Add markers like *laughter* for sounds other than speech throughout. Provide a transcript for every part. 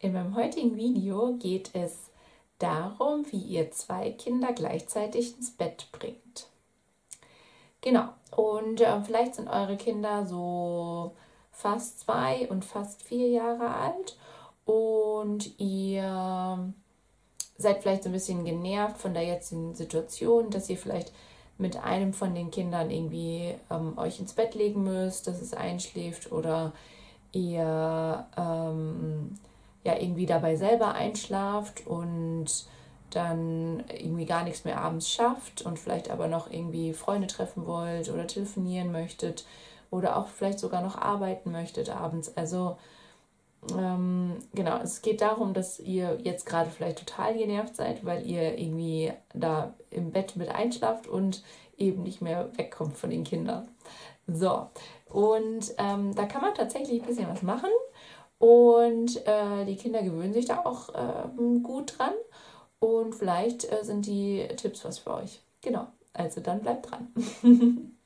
In meinem heutigen Video geht es darum, wie ihr zwei Kinder gleichzeitig ins Bett bringt. Genau, und äh, vielleicht sind eure Kinder so fast zwei und fast vier Jahre alt und ihr seid vielleicht so ein bisschen genervt von der jetzigen Situation, dass ihr vielleicht mit einem von den Kindern irgendwie ähm, euch ins Bett legen müsst, dass es einschläft oder ihr ähm, ja irgendwie dabei selber einschlaft und dann irgendwie gar nichts mehr abends schafft und vielleicht aber noch irgendwie Freunde treffen wollt oder telefonieren möchtet oder auch vielleicht sogar noch arbeiten möchtet abends. Also ähm, genau, es geht darum, dass ihr jetzt gerade vielleicht total genervt seid, weil ihr irgendwie da im Bett mit einschlaft und eben nicht mehr wegkommt von den Kindern. So, und ähm, da kann man tatsächlich ein bisschen was machen und äh, die Kinder gewöhnen sich da auch äh, gut dran. Und vielleicht äh, sind die Tipps was für euch. Genau, also dann bleibt dran. *laughs*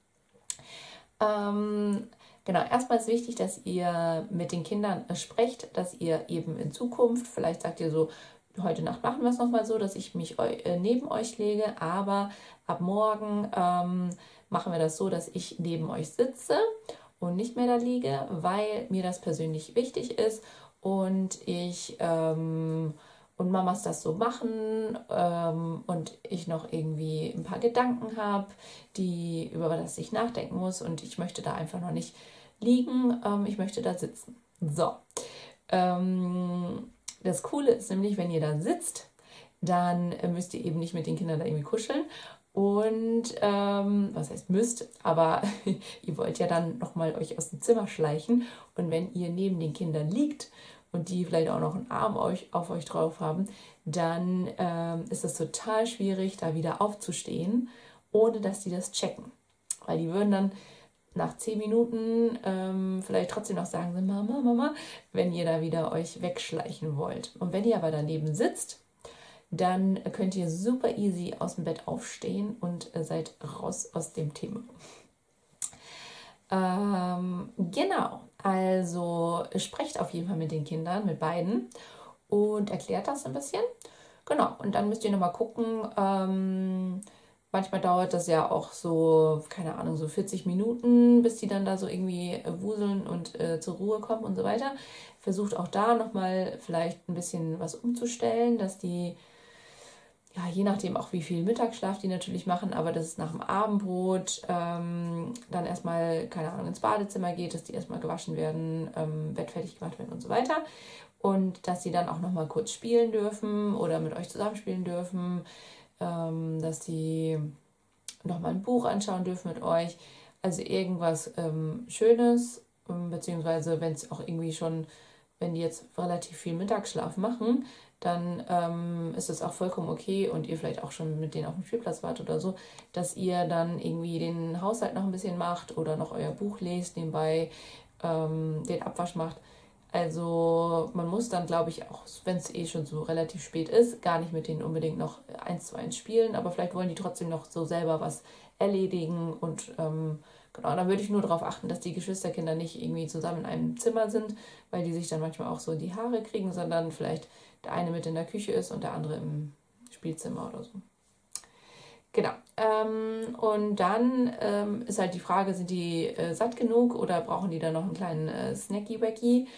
ähm, Genau, erstmal ist wichtig, dass ihr mit den Kindern äh, sprecht, dass ihr eben in Zukunft, vielleicht sagt ihr so, heute Nacht machen wir es nochmal so, dass ich mich äh, neben euch lege, aber ab morgen ähm, machen wir das so, dass ich neben euch sitze und nicht mehr da liege, weil mir das persönlich wichtig ist und ich ähm, und Mamas das so machen ähm, und ich noch irgendwie ein paar Gedanken habe, die über das ich nachdenken muss und ich möchte da einfach noch nicht liegen, ähm, ich möchte da sitzen. So. Ähm, das Coole ist nämlich, wenn ihr da sitzt, dann müsst ihr eben nicht mit den Kindern da irgendwie kuscheln. Und ähm, was heißt müsst, aber *laughs* ihr wollt ja dann nochmal euch aus dem Zimmer schleichen. Und wenn ihr neben den Kindern liegt und die vielleicht auch noch einen Arm euch, auf euch drauf haben, dann ähm, ist es total schwierig, da wieder aufzustehen, ohne dass die das checken. Weil die würden dann nach zehn Minuten ähm, vielleicht trotzdem noch sagen, Mama, Mama, wenn ihr da wieder euch wegschleichen wollt. Und wenn ihr aber daneben sitzt, dann könnt ihr super easy aus dem Bett aufstehen und äh, seid raus aus dem Thema. Ähm, genau, also sprecht auf jeden Fall mit den Kindern, mit beiden und erklärt das ein bisschen. Genau, und dann müsst ihr nochmal gucken. Ähm, manchmal dauert das ja auch so, keine Ahnung, so 40 Minuten, bis die dann da so irgendwie äh, wuseln und äh, zur Ruhe kommen und so weiter. Versucht auch da nochmal vielleicht ein bisschen was umzustellen, dass die ja, je nachdem auch wie viel Mittagsschlaf die natürlich machen, aber dass es nach dem Abendbrot ähm, dann erstmal, keine Ahnung, ins Badezimmer geht, dass die erstmal gewaschen werden, ähm, Bett fertig gemacht werden und so weiter. Und dass sie dann auch nochmal kurz spielen dürfen oder mit euch zusammenspielen dürfen, ähm, dass sie nochmal ein Buch anschauen dürfen mit euch. Also irgendwas ähm, Schönes, ähm, beziehungsweise wenn es auch irgendwie schon, wenn die jetzt relativ viel Mittagsschlaf machen, dann ähm, ist es auch vollkommen okay und ihr vielleicht auch schon mit denen auf dem Spielplatz wart oder so, dass ihr dann irgendwie den Haushalt noch ein bisschen macht oder noch euer Buch lest, nebenbei ähm, den Abwasch macht. Also man muss dann, glaube ich, auch, wenn es eh schon so relativ spät ist, gar nicht mit denen unbedingt noch eins zu eins spielen, aber vielleicht wollen die trotzdem noch so selber was erledigen und ähm, Genau, dann würde ich nur darauf achten, dass die Geschwisterkinder nicht irgendwie zusammen in einem Zimmer sind, weil die sich dann manchmal auch so die Haare kriegen, sondern vielleicht der eine mit in der Küche ist und der andere im Spielzimmer oder so. Genau. Ähm, und dann ähm, ist halt die Frage, sind die äh, satt genug oder brauchen die dann noch einen kleinen äh, Snacky-Wacky?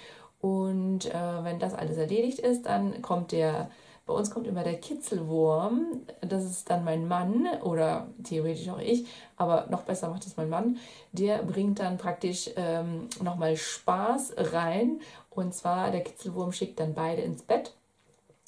Und äh, wenn das alles erledigt ist, dann kommt der bei uns kommt immer der Kitzelwurm. Das ist dann mein Mann oder theoretisch auch ich, aber noch besser macht es mein Mann. Der bringt dann praktisch ähm, nochmal Spaß rein. Und zwar der Kitzelwurm schickt dann beide ins Bett.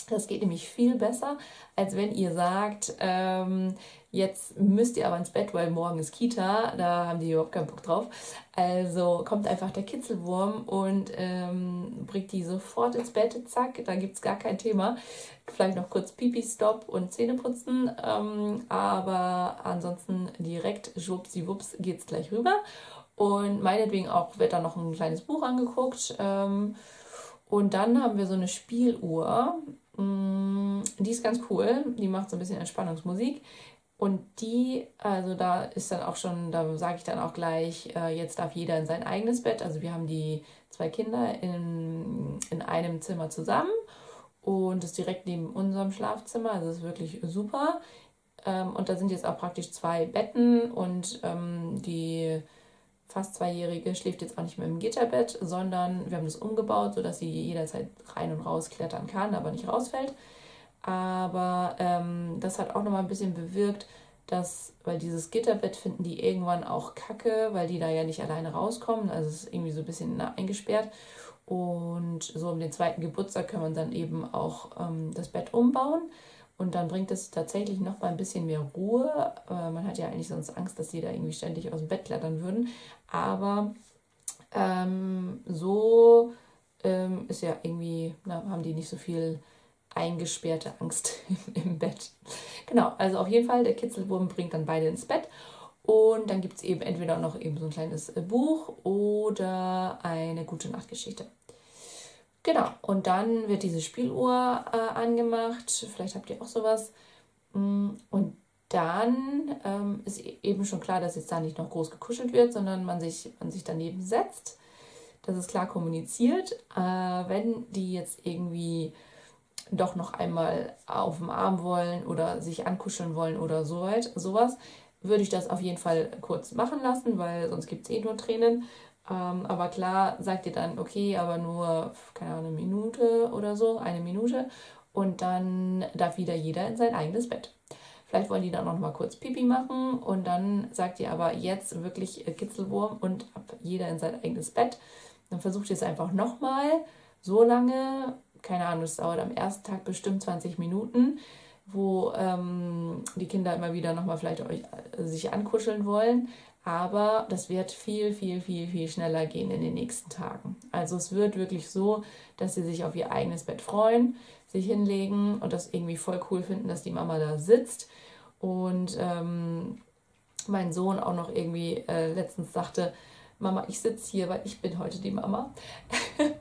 Das geht nämlich viel besser, als wenn ihr sagt, ähm, jetzt müsst ihr aber ins Bett, weil morgen ist Kita, da haben die überhaupt keinen Bock drauf. Also kommt einfach der Kitzelwurm und ähm, bringt die sofort ins Bett, zack, da gibt es gar kein Thema. Vielleicht noch kurz Pipi-Stop und Zähne putzen, ähm, aber ansonsten direkt schwuppsiwupps es gleich rüber. Und meinetwegen auch wird dann noch ein kleines Buch angeguckt. Ähm, und dann haben wir so eine Spieluhr. Mm, die ist ganz cool. Die macht so ein bisschen Entspannungsmusik. Und die, also da ist dann auch schon, da sage ich dann auch gleich, äh, jetzt darf jeder in sein eigenes Bett. Also wir haben die zwei Kinder in, in einem Zimmer zusammen und das direkt neben unserem Schlafzimmer. Also das ist wirklich super. Ähm, und da sind jetzt auch praktisch zwei Betten und ähm, die fast Zweijährige schläft jetzt auch nicht mehr im Gitterbett, sondern wir haben das umgebaut, sodass sie jederzeit rein und raus klettern kann, aber nicht rausfällt. Aber ähm, das hat auch nochmal ein bisschen bewirkt, dass, weil dieses Gitterbett finden die irgendwann auch kacke, weil die da ja nicht alleine rauskommen. Also es ist irgendwie so ein bisschen eingesperrt. Und so um den zweiten Geburtstag kann man dann eben auch ähm, das Bett umbauen. Und dann bringt es tatsächlich noch mal ein bisschen mehr Ruhe. Äh, man hat ja eigentlich sonst Angst, dass die da irgendwie ständig aus dem Bett klettern würden. Aber ähm, so ähm, ist ja irgendwie, na, haben die nicht so viel eingesperrte Angst *laughs* im Bett. Genau, also auf jeden Fall, der Kitzelwurm bringt dann beide ins Bett. Und dann gibt es eben entweder noch eben so ein kleines äh, Buch oder eine gute Nachtgeschichte. Genau, und dann wird diese Spieluhr äh, angemacht. Vielleicht habt ihr auch sowas. Mm, und dann ähm, ist e-, eben schon klar, dass jetzt da nicht noch groß gekuschelt wird, sondern man sich, man sich daneben setzt. Das ist klar kommuniziert. Äh, wenn die jetzt irgendwie doch noch einmal auf dem Arm wollen oder sich ankuscheln wollen oder so weit, sowas, würde ich das auf jeden Fall kurz machen lassen, weil sonst gibt es eh nur Tränen. Ähm, aber klar sagt ihr dann, okay, aber nur, keine Ahnung, eine Minute oder so, eine Minute. Und dann darf wieder jeder in sein eigenes Bett. Vielleicht wollen die dann noch mal kurz Pipi machen und dann sagt ihr aber jetzt wirklich Kitzelwurm und ab jeder in sein eigenes Bett. Dann versucht ihr es einfach nochmal so lange, keine Ahnung, es dauert am ersten Tag bestimmt 20 Minuten, wo ähm, die Kinder immer wieder nochmal vielleicht euch, äh, sich ankuscheln wollen. Aber das wird viel, viel, viel, viel schneller gehen in den nächsten Tagen. Also es wird wirklich so, dass sie sich auf ihr eigenes Bett freuen, sich hinlegen und das irgendwie voll cool finden, dass die Mama da sitzt. Und ähm, mein Sohn auch noch irgendwie äh, letztens sagte, Mama, ich sitze hier, weil ich bin heute die Mama. *laughs*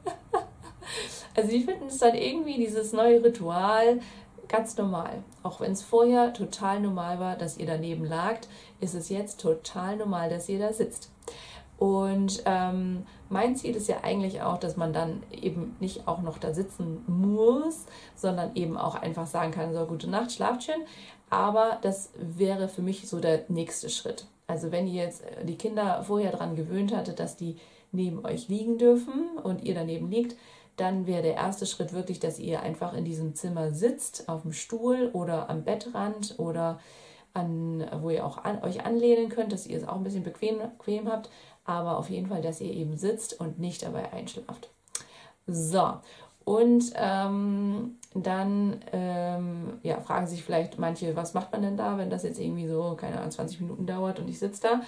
Also die finden es dann irgendwie dieses neue Ritual ganz normal. Auch wenn es vorher total normal war, dass ihr daneben lagt, ist es jetzt total normal, dass ihr da sitzt. Und ähm, mein Ziel ist ja eigentlich auch, dass man dann eben nicht auch noch da sitzen muss, sondern eben auch einfach sagen kann, so gute Nacht, schlaft schön. Aber das wäre für mich so der nächste Schritt. Also wenn ihr jetzt die Kinder vorher daran gewöhnt hattet, dass die neben euch liegen dürfen und ihr daneben liegt, dann wäre der erste Schritt wirklich, dass ihr einfach in diesem Zimmer sitzt, auf dem Stuhl oder am Bettrand oder an, wo ihr auch an, euch anlehnen könnt, dass ihr es auch ein bisschen bequem, bequem habt, aber auf jeden Fall, dass ihr eben sitzt und nicht dabei einschlaft. So, und ähm, dann ähm, ja, fragen sich vielleicht manche, was macht man denn da, wenn das jetzt irgendwie so, keine Ahnung, 20 Minuten dauert und ich sitze da.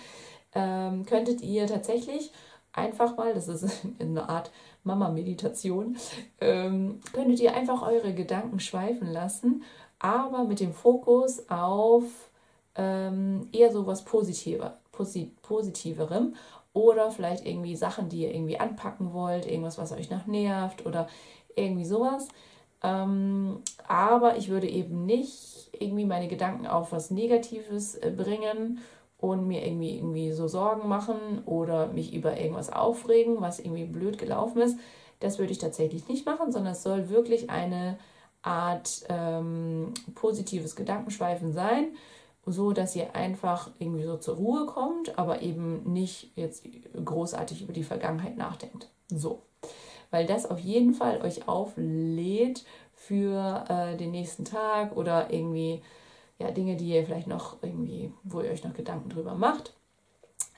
Ähm, könntet ihr tatsächlich einfach mal, das ist *laughs* eine Art Mama-Meditation, ähm, könntet ihr einfach eure Gedanken schweifen lassen, aber mit dem Fokus auf ähm, eher so was Positiver, Posit Positiverem oder vielleicht irgendwie Sachen, die ihr irgendwie anpacken wollt, irgendwas, was euch noch nervt oder irgendwie sowas. Ähm, aber ich würde eben nicht irgendwie meine Gedanken auf was Negatives äh, bringen und mir irgendwie, irgendwie so Sorgen machen oder mich über irgendwas aufregen, was irgendwie blöd gelaufen ist. Das würde ich tatsächlich nicht machen, sondern es soll wirklich eine Art ähm, positives Gedankenschweifen sein, so dass ihr einfach irgendwie so zur Ruhe kommt, aber eben nicht jetzt großartig über die Vergangenheit nachdenkt. So, weil das auf jeden Fall euch auflädt für äh, den nächsten Tag oder irgendwie ja, Dinge, die ihr vielleicht noch irgendwie, wo ihr euch noch Gedanken drüber macht.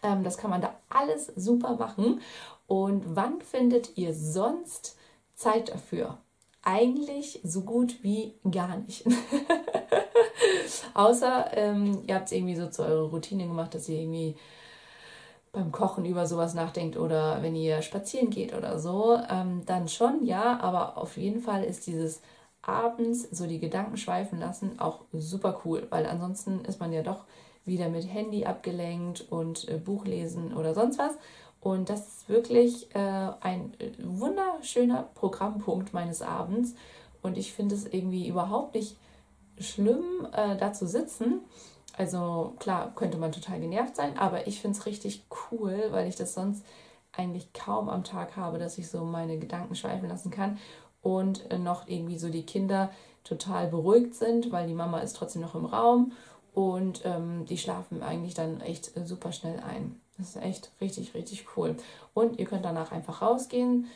Ähm, das kann man da alles super machen. Und wann findet ihr sonst Zeit dafür? Eigentlich so gut wie gar nicht. *laughs* Außer ähm, ihr habt es irgendwie so zu eurer Routine gemacht, dass ihr irgendwie beim Kochen über sowas nachdenkt oder wenn ihr spazieren geht oder so, ähm, dann schon, ja, aber auf jeden Fall ist dieses abends so die Gedanken schweifen lassen auch super cool, weil ansonsten ist man ja doch wieder mit Handy abgelenkt und äh, Buch lesen oder sonst was. Und das ist wirklich äh, ein äh, wunderschöner Programmpunkt meines Abends. Und ich finde es irgendwie überhaupt nicht schlimm, äh, da zu sitzen. Also klar, könnte man total genervt sein, aber ich finde es richtig cool, weil ich das sonst eigentlich kaum am Tag habe, dass ich so meine Gedanken schweifen lassen kann und äh, noch irgendwie so die Kinder total beruhigt sind, weil die Mama ist trotzdem noch im Raum und ähm, die schlafen eigentlich dann echt äh, super schnell ein. Das ist echt richtig, richtig cool. Und ihr könnt danach einfach rausgehen.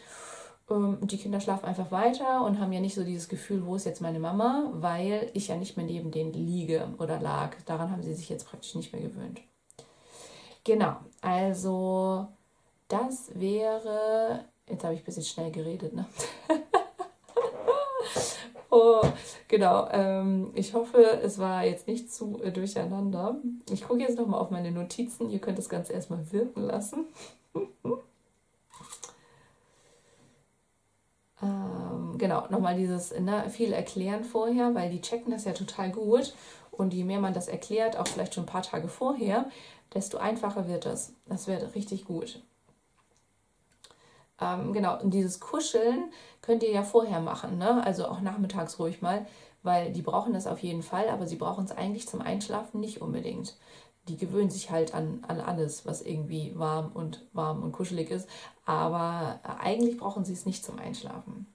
Ähm, die Kinder schlafen einfach weiter und haben ja nicht so dieses Gefühl, wo ist jetzt meine Mama, weil ich ja nicht mehr neben denen liege oder lag. Daran haben sie sich jetzt praktisch nicht mehr gewöhnt. Genau, also das wäre. Jetzt habe ich ein bisschen schnell geredet, ne? *laughs* Oh, genau. Ähm, ich hoffe, es war jetzt nicht zu äh, durcheinander. Ich gucke jetzt nochmal auf meine Notizen. Ihr könnt das Ganze erstmal wirken lassen. *laughs* ähm, genau, nochmal dieses ne, viel erklären vorher, weil die checken das ja total gut. Und je mehr man das erklärt, auch vielleicht schon ein paar Tage vorher, desto einfacher wird das. Das wird richtig gut. Ähm, genau, und dieses Kuscheln könnt ihr ja vorher machen, ne? also auch nachmittags ruhig mal, weil die brauchen das auf jeden Fall, aber sie brauchen es eigentlich zum Einschlafen nicht unbedingt. Die gewöhnen sich halt an, an alles, was irgendwie warm und warm und kuschelig ist, aber eigentlich brauchen sie es nicht zum Einschlafen.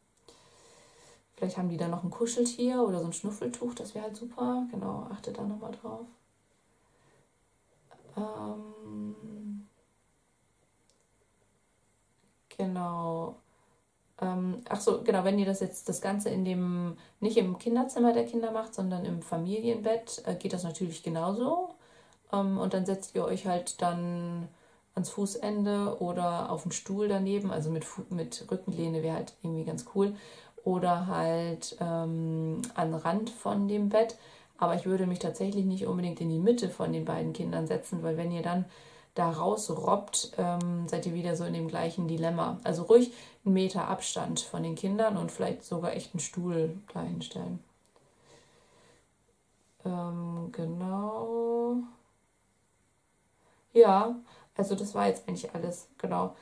Vielleicht haben die dann noch ein Kuscheltier oder so ein Schnuffeltuch, das wäre halt super. Genau, achte da nochmal drauf. Ähm Genau. Ähm, ach so, genau, wenn ihr das jetzt das Ganze in dem, nicht im Kinderzimmer der Kinder macht, sondern im Familienbett, äh, geht das natürlich genauso. Ähm, und dann setzt ihr euch halt dann ans Fußende oder auf den Stuhl daneben, also mit, mit Rückenlehne wäre halt irgendwie ganz cool. Oder halt ähm, an Rand von dem Bett. Aber ich würde mich tatsächlich nicht unbedingt in die Mitte von den beiden Kindern setzen, weil wenn ihr dann da rausrobbt, ähm, seid ihr wieder so in dem gleichen Dilemma. Also ruhig einen Meter Abstand von den Kindern und vielleicht sogar echt einen Stuhl da hinstellen. Ähm, genau. Ja, also das war jetzt eigentlich alles, genau.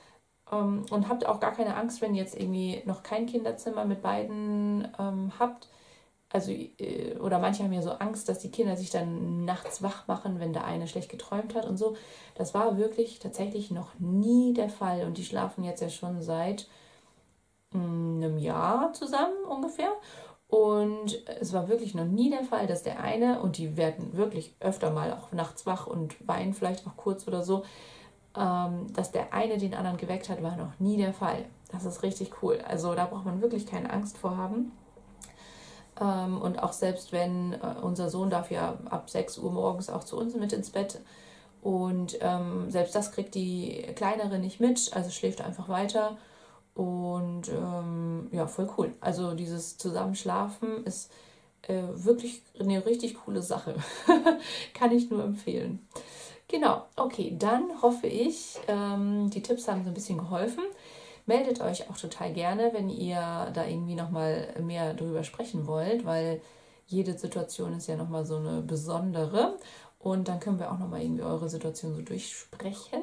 Ähm, und habt auch gar keine Angst, wenn ihr jetzt irgendwie noch kein Kinderzimmer mit beiden ähm, habt also, äh, oder manche haben ja so Angst, dass die Kinder sich dann nachts wach machen, wenn der eine schlecht geträumt hat und so. Das war wirklich tatsächlich noch nie der Fall. Und die schlafen jetzt ja schon seit mm, einem Jahr zusammen ungefähr. Und es war wirklich noch nie der Fall, dass der eine, und die werden wirklich öfter mal auch nachts wach und weinen vielleicht auch kurz oder so, ähm, dass der eine den anderen geweckt hat, war noch nie der Fall. Das ist richtig cool. Also da braucht man wirklich keine Angst vor haben. Ähm, und auch selbst wenn äh, unser Sohn darf ja ab 6 Uhr morgens auch zu uns mit ins Bett. Und ähm, selbst das kriegt die Kleinere nicht mit, also schläft einfach weiter. Und ähm, ja, voll cool. Also dieses Zusammenschlafen ist äh, wirklich eine richtig coole Sache. *laughs* Kann ich nur empfehlen. Genau, okay, dann hoffe ich, ähm, die Tipps haben so ein bisschen geholfen. Meldet euch auch total gerne, wenn ihr da irgendwie nochmal mehr drüber sprechen wollt, weil jede Situation ist ja nochmal so eine besondere. Und dann können wir auch nochmal irgendwie eure Situation so durchsprechen.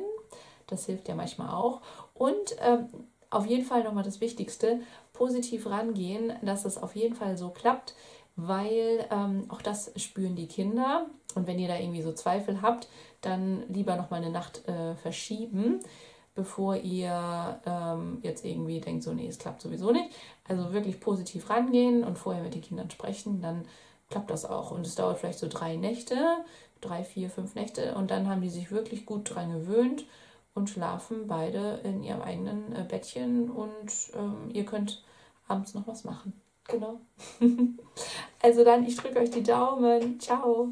Das hilft ja manchmal auch. Und ähm, auf jeden Fall nochmal das Wichtigste, positiv rangehen, dass es auf jeden Fall so klappt, weil ähm, auch das spüren die Kinder. Und wenn ihr da irgendwie so Zweifel habt, dann lieber nochmal eine Nacht äh, verschieben bevor ihr ähm, jetzt irgendwie denkt, so, nee, es klappt sowieso nicht. Also wirklich positiv rangehen und vorher mit den Kindern sprechen, dann klappt das auch. Und es dauert vielleicht so drei Nächte, drei, vier, fünf Nächte und dann haben die sich wirklich gut dran gewöhnt und schlafen beide in ihrem eigenen äh, Bettchen und ähm, ihr könnt abends noch was machen. Genau. *laughs* also dann, ich drücke euch die Daumen. Ciao.